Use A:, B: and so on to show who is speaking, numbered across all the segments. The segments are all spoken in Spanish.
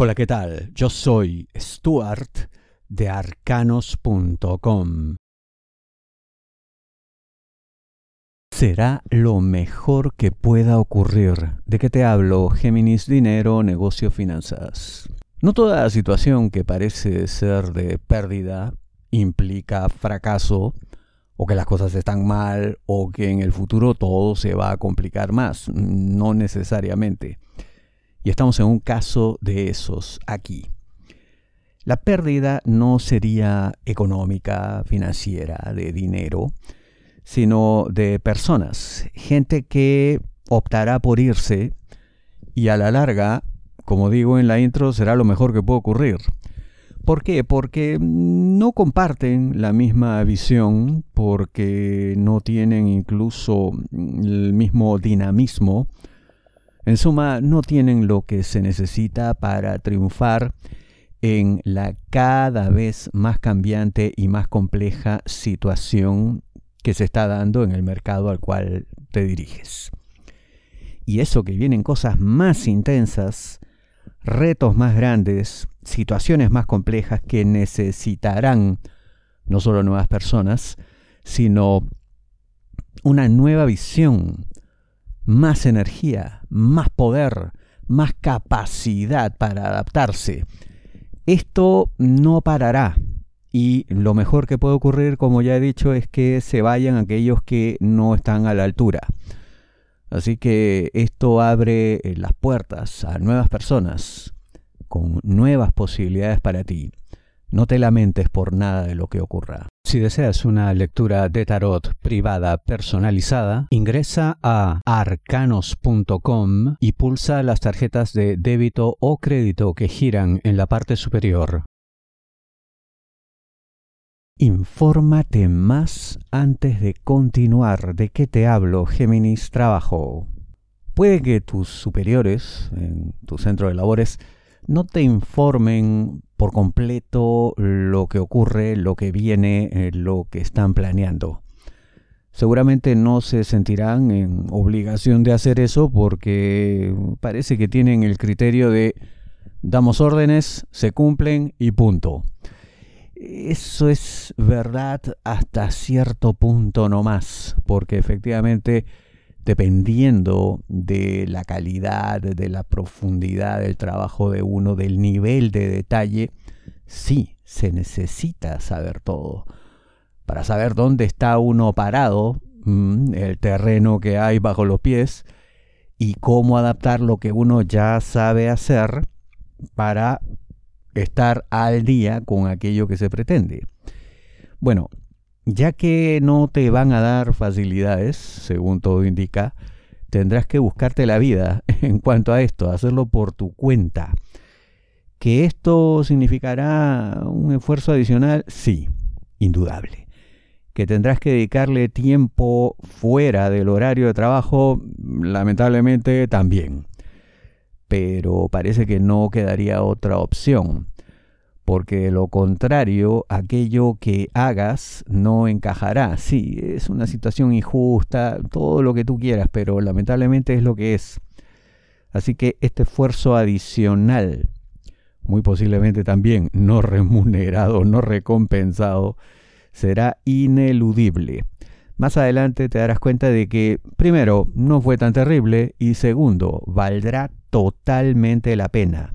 A: Hola, ¿qué tal? Yo soy Stuart de arcanos.com. Será lo mejor que pueda ocurrir. ¿De qué te hablo? Géminis, dinero, negocio, finanzas. No toda situación que parece ser de pérdida implica fracaso o que las cosas están mal o que en el futuro todo se va a complicar más. No necesariamente. Y estamos en un caso de esos aquí. La pérdida no sería económica, financiera, de dinero, sino de personas, gente que optará por irse y a la larga, como digo en la intro, será lo mejor que puede ocurrir. ¿Por qué? Porque no comparten la misma visión, porque no tienen incluso el mismo dinamismo en suma, no tienen lo que se necesita para triunfar en la cada vez más cambiante y más compleja situación que se está dando en el mercado al cual te diriges. Y eso que vienen cosas más intensas, retos más grandes, situaciones más complejas que necesitarán no solo nuevas personas, sino una nueva visión más energía, más poder, más capacidad para adaptarse. Esto no parará y lo mejor que puede ocurrir, como ya he dicho, es que se vayan aquellos que no están a la altura. Así que esto abre eh, las puertas a nuevas personas con nuevas posibilidades para ti. No te lamentes por nada de lo que ocurra. Si deseas una lectura de tarot privada personalizada, ingresa a arcanos.com y pulsa las tarjetas de débito o crédito que giran en la parte superior. Infórmate más antes de continuar. ¿De qué te hablo, Géminis Trabajo? Puede que tus superiores en tu centro de labores no te informen por completo lo que ocurre, lo que viene, eh, lo que están planeando. Seguramente no se sentirán en obligación de hacer eso porque parece que tienen el criterio de damos órdenes, se cumplen y punto. Eso es verdad hasta cierto punto no más, porque efectivamente dependiendo de la calidad, de la profundidad del trabajo de uno, del nivel de detalle, sí se necesita saber todo. Para saber dónde está uno parado, mm, el terreno que hay bajo los pies, y cómo adaptar lo que uno ya sabe hacer para estar al día con aquello que se pretende. Bueno, ya que no te van a dar facilidades, según todo indica, tendrás que buscarte la vida en cuanto a esto, hacerlo por tu cuenta. ¿Que esto significará un esfuerzo adicional? Sí, indudable. ¿Que tendrás que dedicarle tiempo fuera del horario de trabajo? Lamentablemente también. Pero parece que no quedaría otra opción porque de lo contrario, aquello que hagas no encajará. Sí, es una situación injusta, todo lo que tú quieras, pero lamentablemente es lo que es. Así que este esfuerzo adicional, muy posiblemente también no remunerado, no recompensado, será ineludible. Más adelante te darás cuenta de que, primero, no fue tan terrible y segundo, valdrá totalmente la pena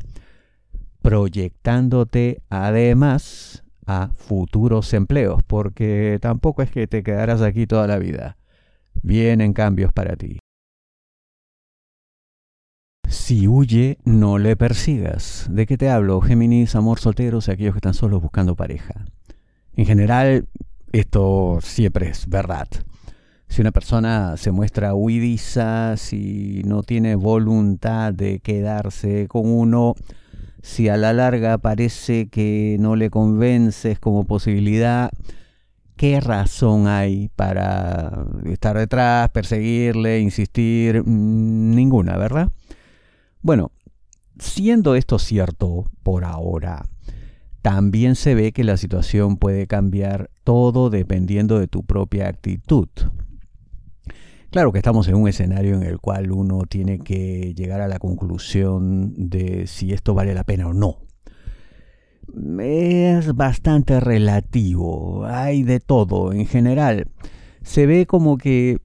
A: proyectándote además a futuros empleos, porque tampoco es que te quedarás aquí toda la vida. Vienen cambios para ti. Si huye, no le persigas. ¿De qué te hablo? Géminis, amor solteros y aquellos que están solos buscando pareja. En general, esto siempre es verdad. Si una persona se muestra huidiza, si no tiene voluntad de quedarse con uno, si a la larga parece que no le convences como posibilidad, ¿qué razón hay para estar detrás, perseguirle, insistir? Mm, ninguna, ¿verdad? Bueno, siendo esto cierto por ahora, también se ve que la situación puede cambiar todo dependiendo de tu propia actitud. Claro que estamos en un escenario en el cual uno tiene que llegar a la conclusión de si esto vale la pena o no. Es bastante relativo, hay de todo en general. Se ve como que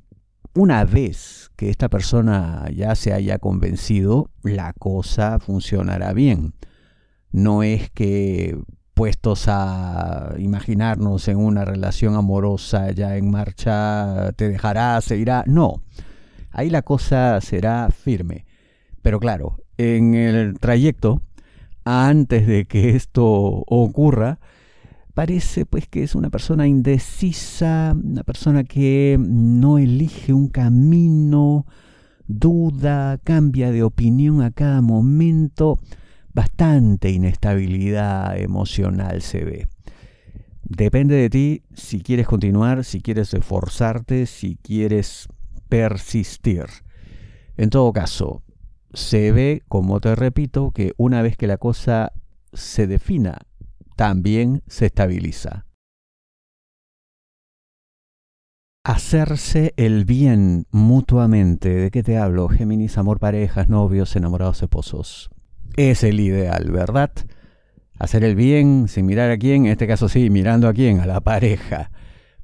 A: una vez que esta persona ya se haya convencido, la cosa funcionará bien. No es que a imaginarnos en una relación amorosa ya en marcha, te dejará, se irá. No, ahí la cosa será firme. Pero claro, en el trayecto, antes de que esto ocurra, parece pues que es una persona indecisa, una persona que no elige un camino, duda, cambia de opinión a cada momento bastante inestabilidad emocional se ve. Depende de ti si quieres continuar, si quieres esforzarte, si quieres persistir. En todo caso, se ve, como te repito, que una vez que la cosa se defina, también se estabiliza. Hacerse el bien mutuamente. ¿De qué te hablo? Géminis, amor, parejas, novios, enamorados, esposos es el ideal, ¿verdad? Hacer el bien sin mirar a quién, en este caso sí, mirando a quién, a la pareja.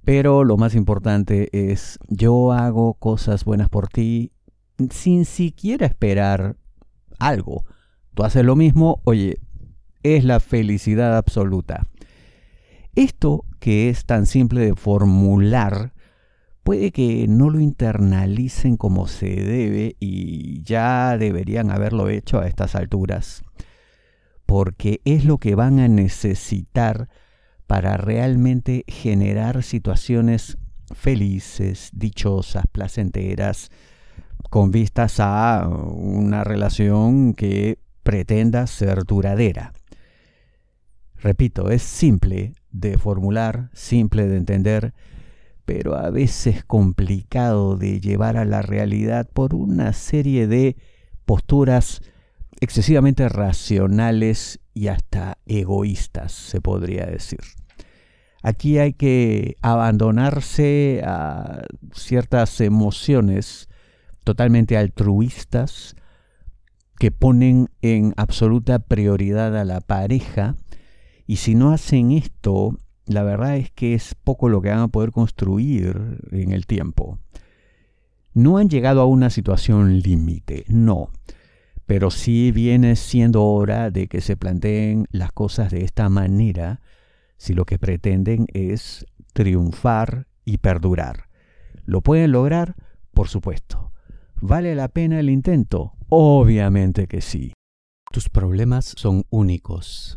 A: Pero lo más importante es, yo hago cosas buenas por ti sin siquiera esperar algo. Tú haces lo mismo, oye, es la felicidad absoluta. Esto que es tan simple de formular puede que no lo internalicen como se debe y ya deberían haberlo hecho a estas alturas, porque es lo que van a necesitar para realmente generar situaciones felices, dichosas, placenteras, con vistas a una relación que pretenda ser duradera. Repito, es simple de formular, simple de entender, pero a veces complicado de llevar a la realidad por una serie de posturas excesivamente racionales y hasta egoístas, se podría decir. Aquí hay que abandonarse a ciertas emociones totalmente altruistas que ponen en absoluta prioridad a la pareja y si no hacen esto la verdad es que es poco lo que van a poder construir en el tiempo. No han llegado a una situación límite, no, pero sí viene siendo hora de que se planteen las cosas de esta manera si lo que pretenden es triunfar y perdurar. ¿Lo pueden lograr? Por supuesto. ¿Vale la pena el intento? Obviamente que sí. Tus problemas son únicos.